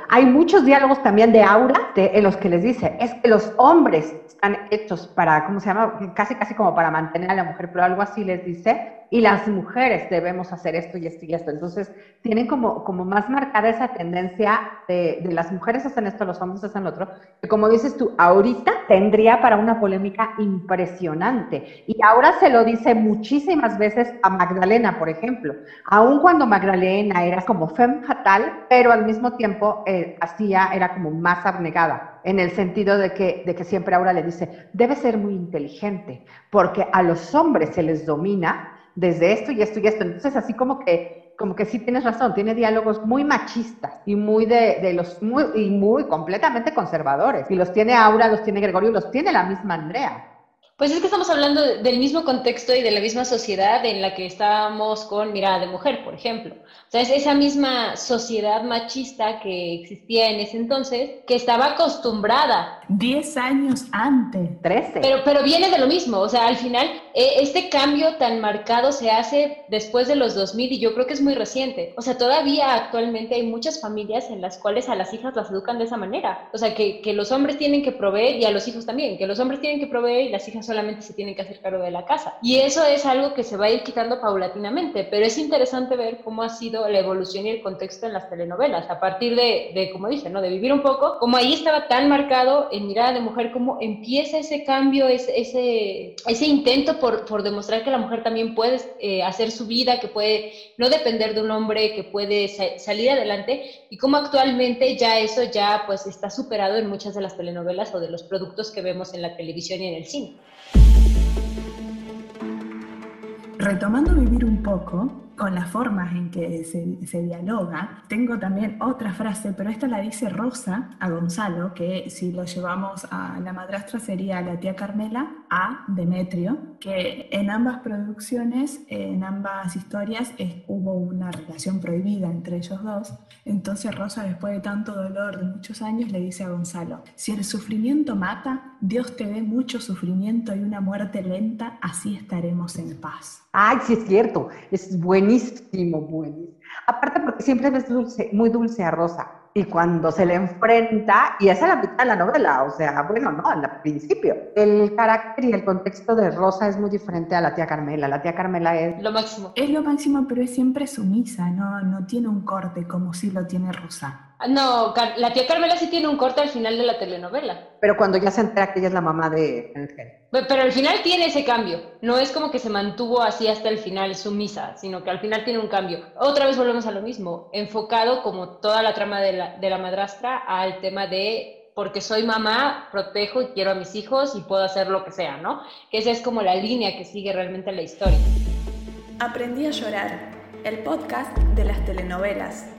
hay muchos diálogos también de Aura en los que les dice, es que los hombres están hechos para, ¿cómo se llama? Casi, casi como para mantener a la mujer, pero algo así les dice, y las mujeres debemos hacer esto y esto y esto. Entonces, tienen como, como más marcada esa tendencia de, las mujeres hacen esto, los hombres hacen lo otro, que como dices tú, ahorita tendría para una polémica impresionante. Y ahora se lo dice muchísimas veces a Magdalena, por ejemplo, aun cuando Magdalena era como femme fatal, pero al mismo tiempo eh, hacía, era como más abnegada, en el sentido de que, de que siempre ahora le dice, debe ser muy inteligente, porque a los hombres se les domina desde esto y esto y esto. Entonces, así como que, como que sí tienes razón, tiene diálogos muy machistas y muy de, de los, muy, y muy completamente conservadores. Y los tiene Aura, los tiene Gregorio, los tiene la misma Andrea. Pues es que estamos hablando del mismo contexto y de la misma sociedad en la que estábamos con Mirada de Mujer, por ejemplo. O sea, es esa misma sociedad machista que existía en ese entonces, que estaba acostumbrada. Diez años antes. Trece. Pero, pero viene de lo mismo. O sea, al final, este cambio tan marcado se hace después de los 2000 y yo creo que es muy reciente. O sea, todavía actualmente hay muchas familias en las cuales a las hijas las educan de esa manera. O sea, que, que los hombres tienen que proveer y a los hijos también. Que los hombres tienen que proveer y las hijas solamente se tienen que hacer cargo de la casa. Y eso es algo que se va a ir quitando paulatinamente, pero es interesante ver cómo ha sido la evolución y el contexto en las telenovelas, a partir de, de como dice, ¿no? de vivir un poco, como ahí estaba tan marcado en Mirada de Mujer, cómo empieza ese cambio, ese, ese, ese intento por, por, demostrar que la mujer también puede eh, hacer su vida, que puede no depender de un hombre, que puede sa salir adelante, y cómo actualmente ya eso ya pues está superado en muchas de las telenovelas o de los productos que vemos en la televisión y en el cine. Retomando vivir un poco, con las formas en que se, se, dialoga, tengo también otra frase, pero esta la dice Rosa a Gonzalo, que si lo llevamos a la madrastra sería la tía Carmela a Demetrio, que en ambas producciones, en ambas historias, hubo una relación prohibida entre ellos dos. Entonces Rosa, después de tanto dolor de muchos años, le dice a Gonzalo, si el sufrimiento mata, Dios te dé mucho sufrimiento y una muerte lenta, así estaremos en paz. Ay, sí es cierto, es buenísimo, buenísimo. Aparte porque siempre es dulce, muy dulce a Rosa. Y cuando se le enfrenta, y esa es la mitad de la novela, o sea, bueno, no, al principio. El carácter y el contexto de Rosa es muy diferente a la tía Carmela. La tía Carmela es... Lo máximo. Es lo máximo, pero es siempre sumisa, no, no tiene un corte como si lo tiene Rosa. No, la tía Carmela sí tiene un corte al final de la telenovela. Pero cuando ya se entera que ella es la mamá de Ángel. Pero al final tiene ese cambio. No es como que se mantuvo así hasta el final sumisa, sino que al final tiene un cambio. Otra vez volvemos a lo mismo, enfocado como toda la trama de la, de la madrastra al tema de porque soy mamá, protejo y quiero a mis hijos y puedo hacer lo que sea, ¿no? Que esa es como la línea que sigue realmente la historia. Aprendí a llorar, el podcast de las telenovelas.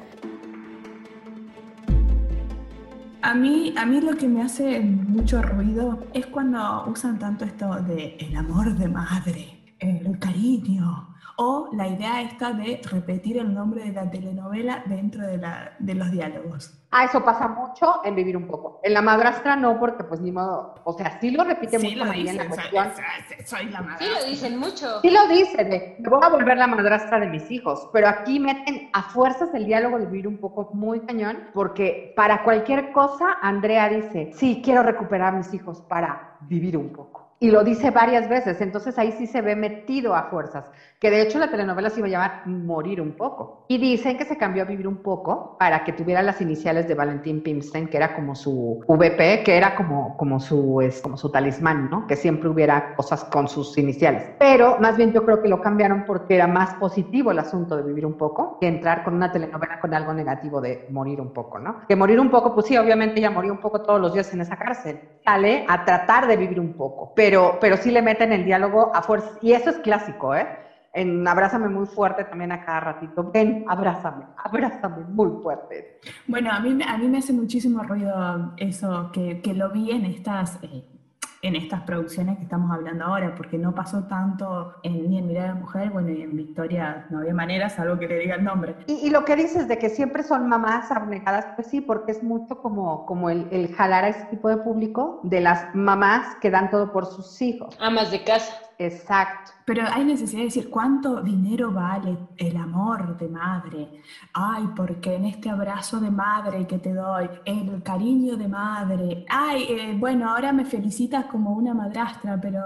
A mí, a mí lo que me hace mucho ruido es cuando usan tanto esto de el amor de madre, el cariño, o la idea esta de repetir el nombre de la telenovela dentro de, la, de los diálogos. Ah, eso pasa mucho en Vivir un poco. En La Madrastra no, porque pues ni modo, o sea, sí lo repite Sí mucho lo María en la dicen, cuestión. soy, soy la madre. Sí, lo dicen mucho. Sí lo dice, de, me voy a volver la madrastra de mis hijos, pero aquí meten a fuerzas el diálogo de vivir un poco muy cañón, porque para cualquier cosa Andrea dice, sí, quiero recuperar a mis hijos para vivir un poco. Y lo dice varias veces, entonces ahí sí se ve metido a fuerzas, que de hecho la telenovela se iba a llamar Morir un poco. Y dicen que se cambió a Vivir un poco para que tuviera las iniciales de Valentín Pimstein, que era como su VP, que era como, como, su, es, como su talismán, ¿no? Que siempre hubiera cosas con sus iniciales. Pero más bien yo creo que lo cambiaron porque era más positivo el asunto de Vivir un poco que entrar con una telenovela con algo negativo de Morir un poco, ¿no? Que Morir un poco, pues sí, obviamente ella murió un poco todos los días en esa cárcel. Sale a tratar de vivir un poco, pero, pero sí le meten el diálogo a fuerza. Y eso es clásico, ¿eh? En Abrázame muy fuerte también a cada ratito. Ven, abrázame, abrázame muy fuerte. Bueno, a mí, me- a mí me hace muchísimo ruido eso, que, que lo vi en estas, eh, en estas producciones que estamos hablando ahora, porque no pasó tanto en, ni en Mirada de Mujer, bueno, y en Victoria no había manera, salvo que le diga el nombre. Y, y lo que dices de que siempre son mamás abnegadas, pues sí, porque es mucho como, como el, el jalar a ese tipo de público de las mamás que dan todo por sus hijos. Amas de casa. Exacto. Pero hay necesidad de decir cuánto dinero vale el amor de madre. Ay, porque en este abrazo de madre que te doy, el cariño de madre. Ay, eh, bueno, ahora me felicitas como una madrastra, pero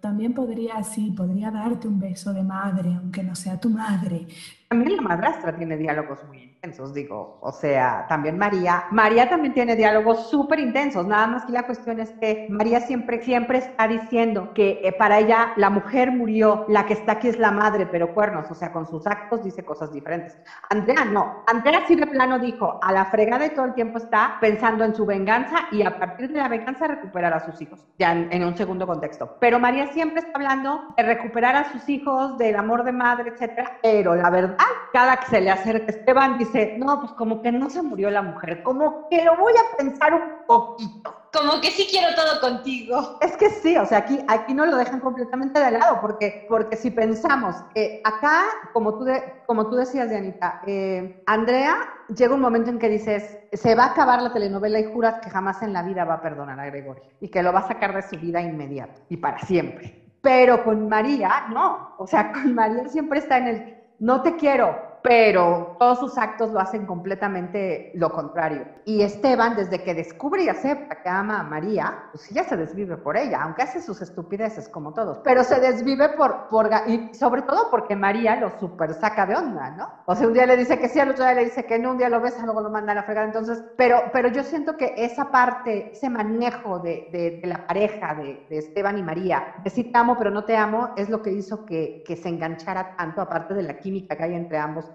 también podría, sí, podría darte un beso de madre, aunque no sea tu madre. También la madrastra tiene diálogos muy intensos, digo, o sea, también María, María también tiene diálogos súper intensos, nada más que la cuestión es que María siempre, siempre está diciendo que eh, para ella la mujer murió, la que está aquí es la madre, pero cuernos, o sea, con sus actos dice cosas diferentes. Andrea no, Andrea sí de plano dijo, a la fregada y todo el tiempo está pensando en su venganza y a partir de la venganza recuperar a sus hijos, ya en, en un segundo contexto. Pero María siempre está hablando de recuperar a sus hijos, del amor de madre, etcétera, pero la verdad, cada que se le acerca Esteban dice, no, pues como que no se murió la mujer, como que lo voy a pensar un poquito. Como que sí quiero todo contigo. Es que sí, o sea, aquí, aquí no lo dejan completamente de lado, porque, porque si pensamos, eh, acá, como tú, de- como tú decías, Dianita, eh, Andrea, llega un momento en que dices, se va a acabar la telenovela y juras que jamás en la vida va a perdonar a Gregorio y que lo va a sacar de su vida inmediato y para siempre. Pero con María, no, o sea, con María siempre está en el, no te quiero, pero todos sus actos lo hacen completamente lo contrario. Y Esteban, desde que descubre y acepta que ama a María, pues ya se desvive por ella, aunque hace sus estupideces como todos, pero se desvive por, por y sobre todo porque María lo super saca de onda, ¿no? O sea, un día le dice que sí, al otro día le dice que no, un día lo besa, luego lo manda a la fregada, entonces, pero, pero yo siento que esa parte, ese manejo de, de- de la pareja de, de Esteban y María, de sí te amo, pero no te amo, es lo que hizo que, que se enganchara tanto, aparte de la química que hay entre ambos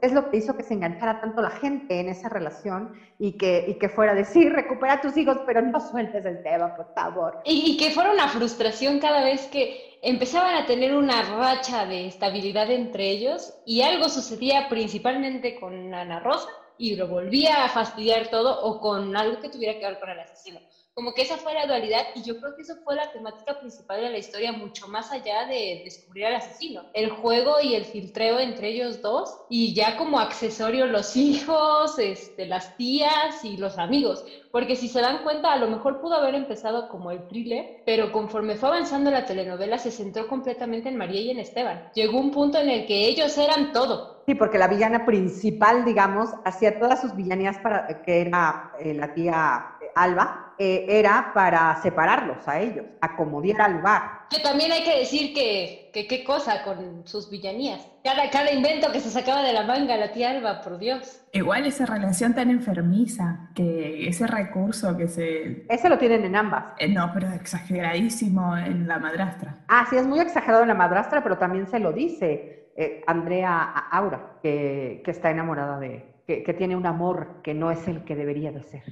es lo que hizo que se enganchara tanto la gente en esa relación y que, y que fuera de sí, recupera a tus hijos, pero no sueltes el tema, por favor. Y, y que fuera una frustración cada vez que empezaban a tener una racha de estabilidad entre ellos y algo sucedía principalmente con Ana Rosa y lo volvía a fastidiar todo o con algo que tuviera que ver con el asesino. Como que esa fue la dualidad y yo creo que eso fue la temática principal de la historia, mucho más allá de descubrir al asesino. El juego y el filtreo entre ellos dos y ya como accesorio los hijos, este, las tías y los amigos. Porque si se dan cuenta, a lo mejor pudo haber empezado como el thriller, pero conforme fue avanzando la telenovela se centró completamente en María y en Esteban. Llegó un punto en el que ellos eran todo. Sí, porque la villana principal, digamos, hacía todas sus villanías para que era eh, la tía Alba, eh, era para separarlos a ellos, acomodar al lugar. Que también hay que decir que, que qué cosa con sus villanías. Cada, cada invento que se sacaba de la manga la tía Alba, por Dios. Igual esa relación tan enfermiza, que ese recurso que se... Ese lo tienen en ambas. eh, no, pero exageradísimo en la madrastra. Ah, sí, es muy exagerado en la madrastra, pero también se lo dice eh, Andrea a Aura, que, que está enamorada de, que, que tiene un amor que no es el que debería de ser.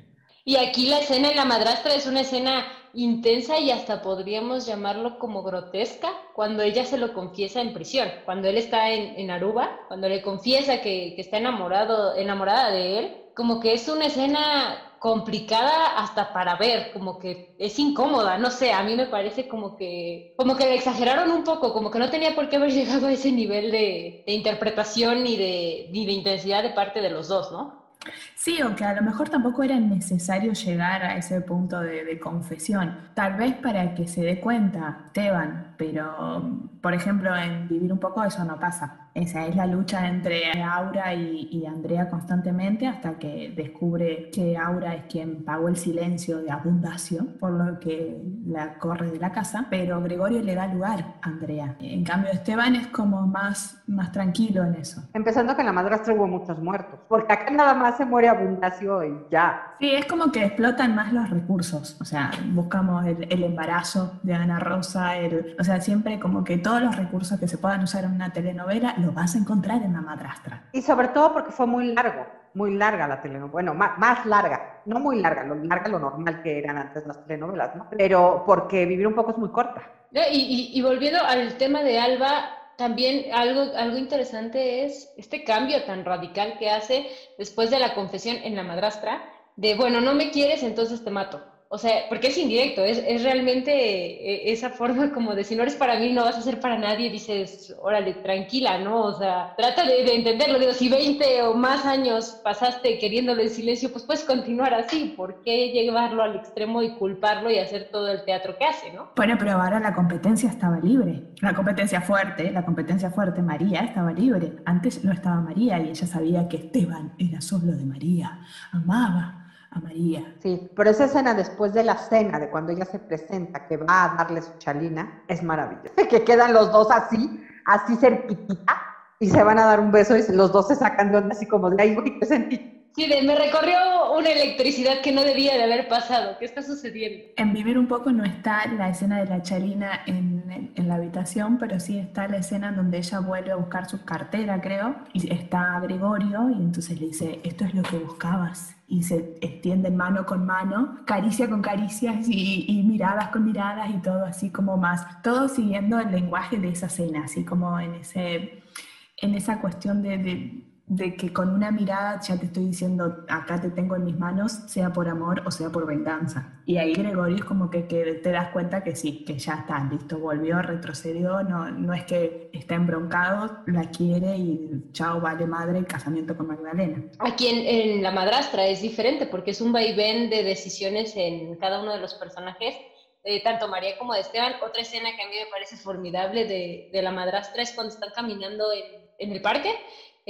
Y aquí la escena en la madrastra es una escena intensa y hasta podríamos llamarlo como grotesca cuando ella se lo confiesa en prisión, cuando él está en, Aruba, cuando le confiesa que, que, está enamorado, enamorada de él, como que es una escena complicada hasta para ver, como que es incómoda, no sé, a mí me parece como que, como que le exageraron un poco, como que no tenía por qué haber llegado a ese nivel de, interpretación ni de, ni de intensidad de parte de los dos, ¿no? Sí, aunque a lo mejor tampoco era necesario llegar a ese punto de, confesión. Tal vez para que se dé cuenta Esteban, pero por ejemplo en Vivir un poco eso no pasa. Esa es la lucha entre Aura y, Andrea constantemente hasta que descubre que Aura es quien pagó el silencio de Abundacio, por lo que la corre de la casa, pero Gregorio le da lugar a Andrea. En cambio Esteban es como más, más tranquilo en eso. Empezando que en la madrastra hubo muchos muertos, porque acá nada más se muere Abundacio y ya. Sí, es como que explotan más los recursos, o sea, buscamos el, el embarazo de Ana Rosa, el, o sea, siempre como que todos los recursos que se puedan usar en una telenovela lo vas a encontrar en la madrastra. Y sobre todo porque fue muy largo, muy larga la telenovela, bueno, más, larga, no muy larga, lo larga lo normal que eran antes las telenovelas, ¿no? Pero porque vivir un poco es muy corta. Y, y, volviendo al tema de Alba, también algo, algo interesante es este cambio tan radical que hace después de la confesión en la madrastra, de, bueno, no me quieres, entonces te mato. O sea, porque es indirecto, es, es, realmente eh, esa forma como de si no eres para mí, no vas a ser para nadie, dices, órale, tranquila, ¿no? O sea, trata de, entenderlo, digo, si 20 o más años pasaste queriéndolo en silencio, pues puedes continuar así, ¿por qué llevarlo al extremo y culparlo y hacer todo el teatro que hace, ¿no? Bueno, pero ahora la competencia estaba libre, la competencia fuerte, la competencia fuerte, María estaba libre, antes no estaba María y ella sabía que Esteban era solo de María, amaba María. Sí, pero esa escena después de la cena, de cuando ella se presenta, que va a darle su chalina, es maravillosa. Que quedan los dos así, así cerquitita, y se van a dar un beso y los dos se sacan de onda así como de ahí, güey. Sí, me recorrió una electricidad que no debía de haber pasado. ¿Qué está sucediendo? En Vivir un poco no está la escena de la Chalina en, en, la habitación, pero sí está la escena donde ella vuelve a buscar su cartera, creo, y está Gregorio y entonces le dice, esto es lo que buscabas. Y se extienden mano con mano, caricia con caricias y, miradas con miradas y todo así como más, todo siguiendo el lenguaje de esa escena, así como en, ese, en esa cuestión de de que con una mirada ya te estoy diciendo, acá te tengo en mis manos, sea por amor o sea por venganza. Y ahí Gregorio es como que, te das cuenta que sí, que ya está, listo, volvió, retrocedió, no, no es que está embroncado, la quiere y chao, vale madre, casamiento con Magdalena. Aquí en, La Madrastra es diferente porque es un vaivén de decisiones en cada uno de los personajes. Eh, tanto María como de Esteban. Otra escena que a mí me parece formidable de, de La Madrastra es cuando están caminando en, en el parque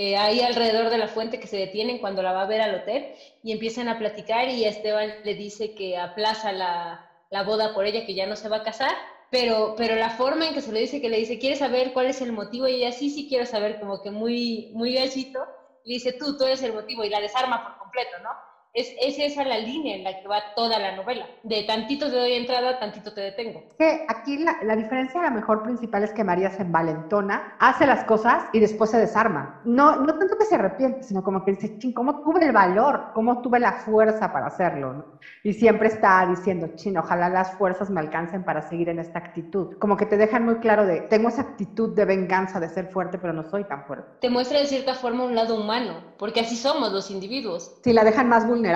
eh, ahí alrededor de la fuente que se detienen cuando la va a ver al hotel y empiezan a platicar y Esteban le dice que aplaza la, la, boda por ella, que ya no se va a casar, pero, pero la forma en que se lo dice, que le dice, ¿quieres saber cuál es el motivo? Y ella sí, sí quiero saber, como que muy, muy gallito, dice, tú, tú eres el motivo y la desarma por completo, ¿no? Es, esa la línea en la que va toda la novela. De tantito te doy entrada, tantito te detengo. Que aquí la, la diferencia, a lo mejor principal, es que María se envalentona, hace las cosas y después se desarma. No, no tanto que se arrepiente, sino como que dice, ching, ¿cómo tuve el valor? ¿Cómo tuve la fuerza para hacerlo? Y siempre está diciendo, ching, ojalá las fuerzas me alcancen para seguir en esta actitud. Como que te dejan muy claro de, tengo esa actitud de venganza, de ser fuerte, pero no soy tan fuerte. Te muestra de cierta forma un lado humano, porque así somos los individuos. Sí, la dejan más vulnerable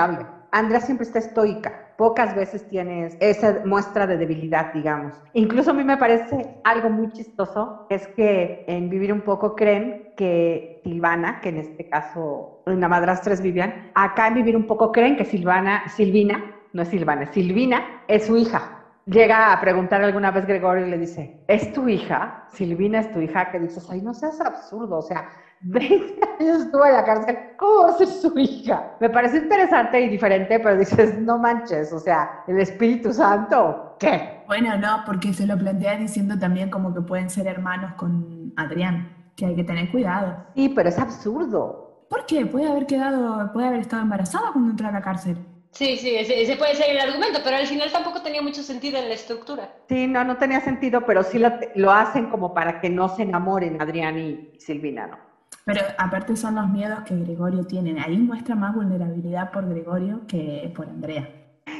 Andrea siempre está estoica, pocas veces tienes esa muestra de debilidad, digamos. Incluso a mí me parece algo muy chistoso, es que en Vivir un poco creen que Silvana, que en este caso una madrastra es Vivian, acá en Vivir un poco creen que Silvana, Silvina, no es Silvana, Silvina es su hija. Llega a preguntar alguna vez Gregorio y le dice, ¿es tu hija? Silvina es tu hija, que dices, ay, no seas absurdo, o sea, 20 años estuvo en la cárcel, ¿cómo va a ser su hija? Me parece interesante y diferente, pero dices, no manches, o sea, el Espíritu Santo, ¿qué? Bueno, no, porque se lo plantea diciendo también como que pueden ser hermanos con Adrián, que hay que tener cuidado. Sí, pero es absurdo. ¿Por qué? Puede haber quedado, puede haber estado embarazada cuando entró a la cárcel. Sí, sí, ese, puede ser el argumento, pero al final tampoco tenía mucho sentido en la estructura. Sí, no, no tenía sentido, pero sí lo, lo hacen como para que no se enamoren Adrián y Silvina, ¿no? Pero aparte son los miedos que Gregorio tiene. Ahí muestra más vulnerabilidad por Gregorio que por Andrea.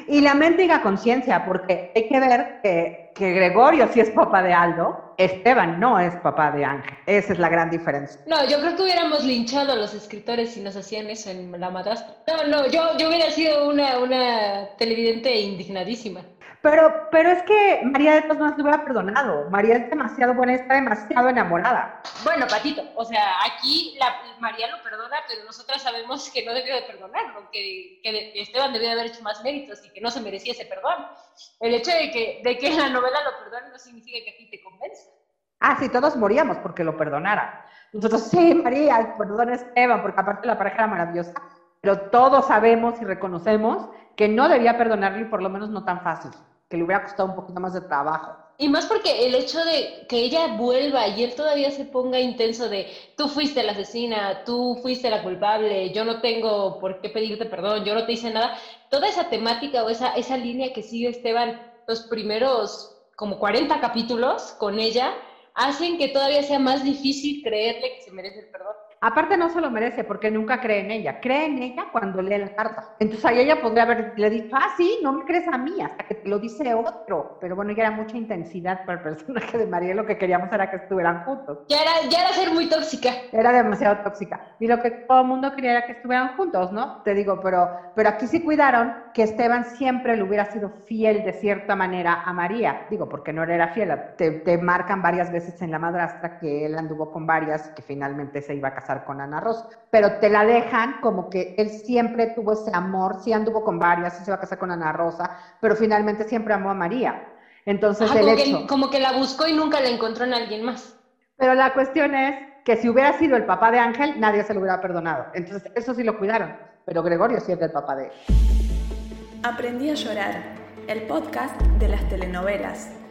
Y la mendiga conciencia, porque hay que ver que, que, Gregorio sí es papá de Aldo, Esteban no es papá de Ángel. Esa es la gran diferencia. No, yo creo que hubiéramos linchado a los escritores si nos hacían eso en La Madrastra. No, no, yo, yo hubiera sido una, una televidente indignadísima. Pero, pero es que María de todas maneras lo hubiera perdonado. María es demasiado buena, está demasiado enamorada. Bueno, Patito, o sea, aquí la, María lo perdona, pero nosotras sabemos que no debió de perdonarlo, que, que Esteban debió de haber hecho más méritos y que no se merecía ese perdón. El hecho de que, de que la novela lo perdone no significa que a ti te convenza. Ah, sí, todos moríamos porque lo perdonara. Nosotros, sí, María, perdona Esteban, porque aparte la pareja era maravillosa, pero todos sabemos y reconocemos que no debía perdonarle y por lo menos no tan fácil que le hubiera costado un poquito más de trabajo. Y más porque el hecho de que ella vuelva y él todavía se ponga intenso de tú fuiste la asesina, tú fuiste la culpable, yo no tengo por qué pedirte perdón, yo no te hice nada, toda esa temática o esa, esa línea que sigue Esteban los primeros como 40 capítulos con ella, hacen que todavía sea más difícil creerle que se merece el perdón. Aparte no se lo merece porque nunca cree en ella. Cree en ella cuando lee la carta. Entonces ahí ella podría haber, le dicho, ah, sí, no me crees a mí, hasta que te lo dice otro. Pero bueno, ya era mucha intensidad para el personaje de María. Lo que queríamos era que estuvieran juntos. Ya era, ya era ser muy tóxica. Era demasiado tóxica. Y lo que todo el mundo quería era que estuvieran juntos, ¿no? Te digo, pero, pero aquí sí cuidaron que Esteban siempre le hubiera sido fiel de cierta manera a María. Digo, porque no era fiel. Te, te marcan varias veces en la madrastra que él anduvo con varias y que finalmente se iba a casar con Ana Rosa, pero te la dejan como que él siempre tuvo ese amor, sí anduvo con varias, sí se va a casar con Ana Rosa, pero finalmente siempre amó a María. Entonces el como, hecho... que, como que la buscó y nunca la encontró en alguien más. Pero la cuestión es que si hubiera sido el papá de Ángel, nadie se lo hubiera perdonado. Entonces eso sí lo cuidaron, pero Gregorio sí es el papá de él. Aprendí a llorar, el podcast de las telenovelas.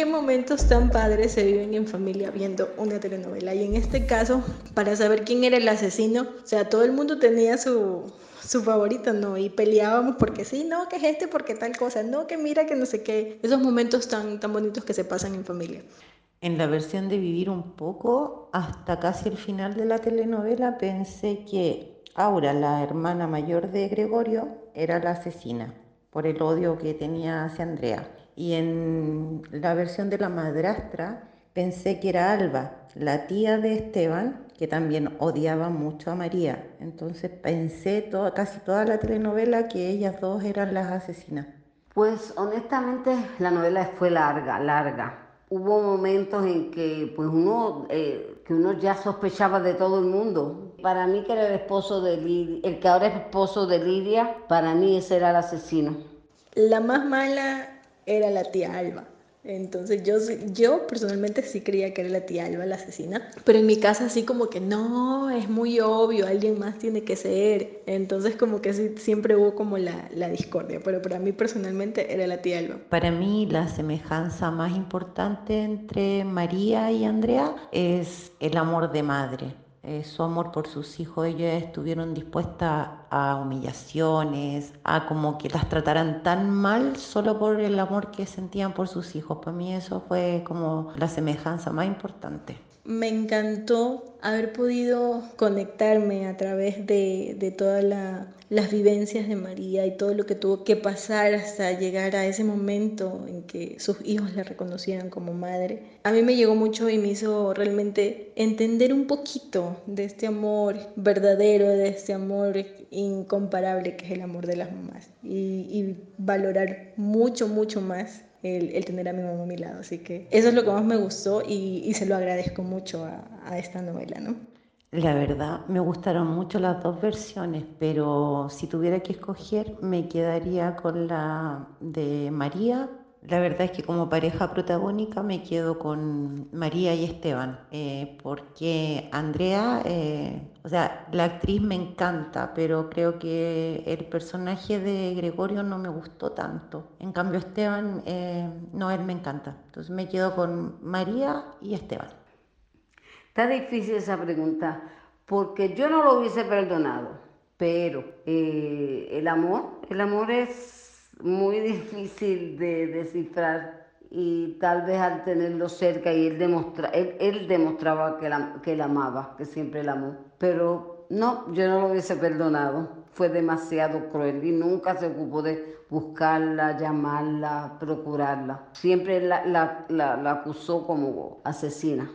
Qué momentos tan padres se viven en familia viendo una telenovela. Y en este caso, para saber quién era el asesino, o sea, todo el mundo tenía su, su favorito, ¿no? Y peleábamos porque sí, no, que es este, porque tal cosa, no, que mira, que no sé qué. Esos momentos tan, tan bonitos que se pasan en familia. En la versión de Vivir un poco, hasta casi el final de la telenovela, pensé que Aura, la hermana mayor de Gregorio, era la asesina por el odio que tenía hacia Andrea. Y en la versión de la madrastra pensé que era Alba, la tía de Esteban, que también odiaba mucho a María. Entonces pensé toda, casi toda la telenovela que ellas dos eran las asesinas. Pues honestamente la novela fue larga, larga. Hubo momentos en que pues uno, eh, que uno ya sospechaba de todo el mundo. Para mí que era el esposo de Lidia, el que ahora es esposo de Lidia, para mí ese era el asesino. La más mala era la tía Alba. Entonces yo, yo personalmente sí creía que era la tía Alba la asesina, pero en mi casa así como que no, es muy obvio, alguien más tiene que ser. Entonces como que siempre hubo como la, la discordia, pero para mí personalmente era la tía Alba. Para mí la semejanza más importante entre María y Andrea es el amor de madre. Eh, su amor por sus hijos, ellas estuvieron dispuestas a humillaciones, a como que las trataran tan mal solo por el amor que sentían por sus hijos. Para mí eso fue como la semejanza más importante me encantó haber podido conectarme a través de, de todas las vivencias de María y todo lo que tuvo que pasar hasta llegar a ese momento en que sus hijos la reconocieran como madre. A mí me llegó mucho y me hizo realmente entender un poquito de este amor verdadero, de este amor incomparable que es el amor de las mamás y, y valorar mucho, mucho más el, tener a mi mamá a mi lado. Así que eso es lo que más me gustó y, se lo agradezco mucho a, a, esta novela, ¿no? La verdad, me gustaron mucho las dos versiones, pero si tuviera que escoger, me quedaría con la de María la verdad es que como pareja protagónica me quedo con María y Esteban, eh, porque Andrea, eh, o sea, la actriz me encanta, pero creo que el personaje de Gregorio no me gustó tanto. En cambio, Esteban, eh, no, él me encanta. Entonces me quedo con María y Esteban. Está difícil esa pregunta, porque yo no lo hubiese perdonado, pero el amor, el amor es muy difícil de descifrar y tal vez al tenerlo cerca y él, demostra, él, demostraba que la, que la amaba, que siempre la amó. Pero no, yo no lo hubiese perdonado. Fue demasiado cruel y nunca se ocupó de buscarla, llamarla, procurarla. Siempre la, la, la acusó como asesina.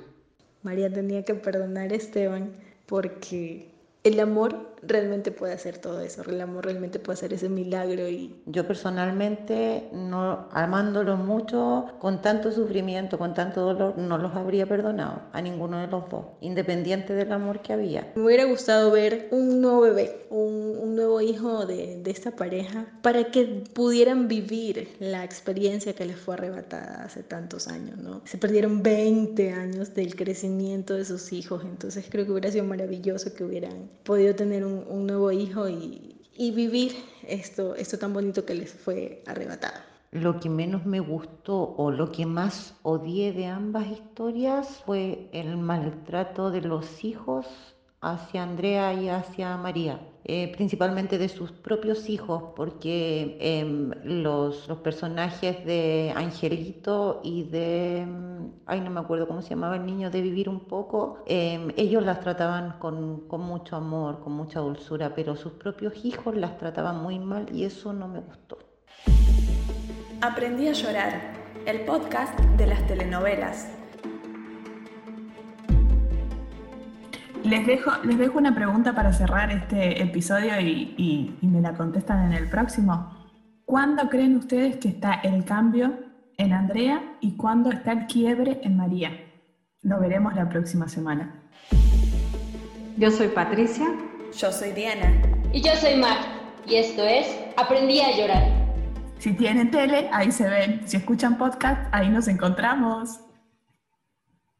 María tenía que perdonar a Esteban porque el amor realmente puede hacer todo eso, el amor realmente puede hacer ese milagro y yo personalmente no amándolo mucho con tanto sufrimiento, con tanto dolor, no los habría perdonado a ninguno de los dos, independiente del amor que había. Me hubiera gustado ver un nuevo bebé, un, un nuevo hijo de, de, esta pareja para que pudieran vivir la experiencia que les fue arrebatada hace tantos años, ¿no? Se perdieron 20 años del crecimiento de sus hijos, entonces creo que hubiera sido maravilloso que hubieran podido tener un un, nuevo hijo y, y, vivir esto, esto tan bonito que les fue arrebatado. Lo que menos me gustó o lo que más odié de ambas historias fue el maltrato de los hijos hacia Andrea y hacia María. Eh, principalmente de sus propios hijos, porque em, los, los, personajes de Angelito y de, em, ay no me acuerdo cómo se llamaba el niño, de Vivir un poco, em, ellos las trataban con, con mucho amor, con mucha dulzura, pero sus propios hijos las trataban muy mal y eso no me gustó. Aprendí a llorar, el podcast de las telenovelas. Les dejo, les dejo una pregunta para cerrar este episodio y, me la contestan en el próximo. ¿Cuándo creen ustedes que está el cambio en Andrea y cuándo está el quiebre en María? Lo veremos la próxima semana. Yo soy Patricia. Yo soy Diana. Y yo soy Mar. Y esto es Aprendí a llorar. Si tienen tele, ahí se ven. Si escuchan podcast, ahí nos encontramos.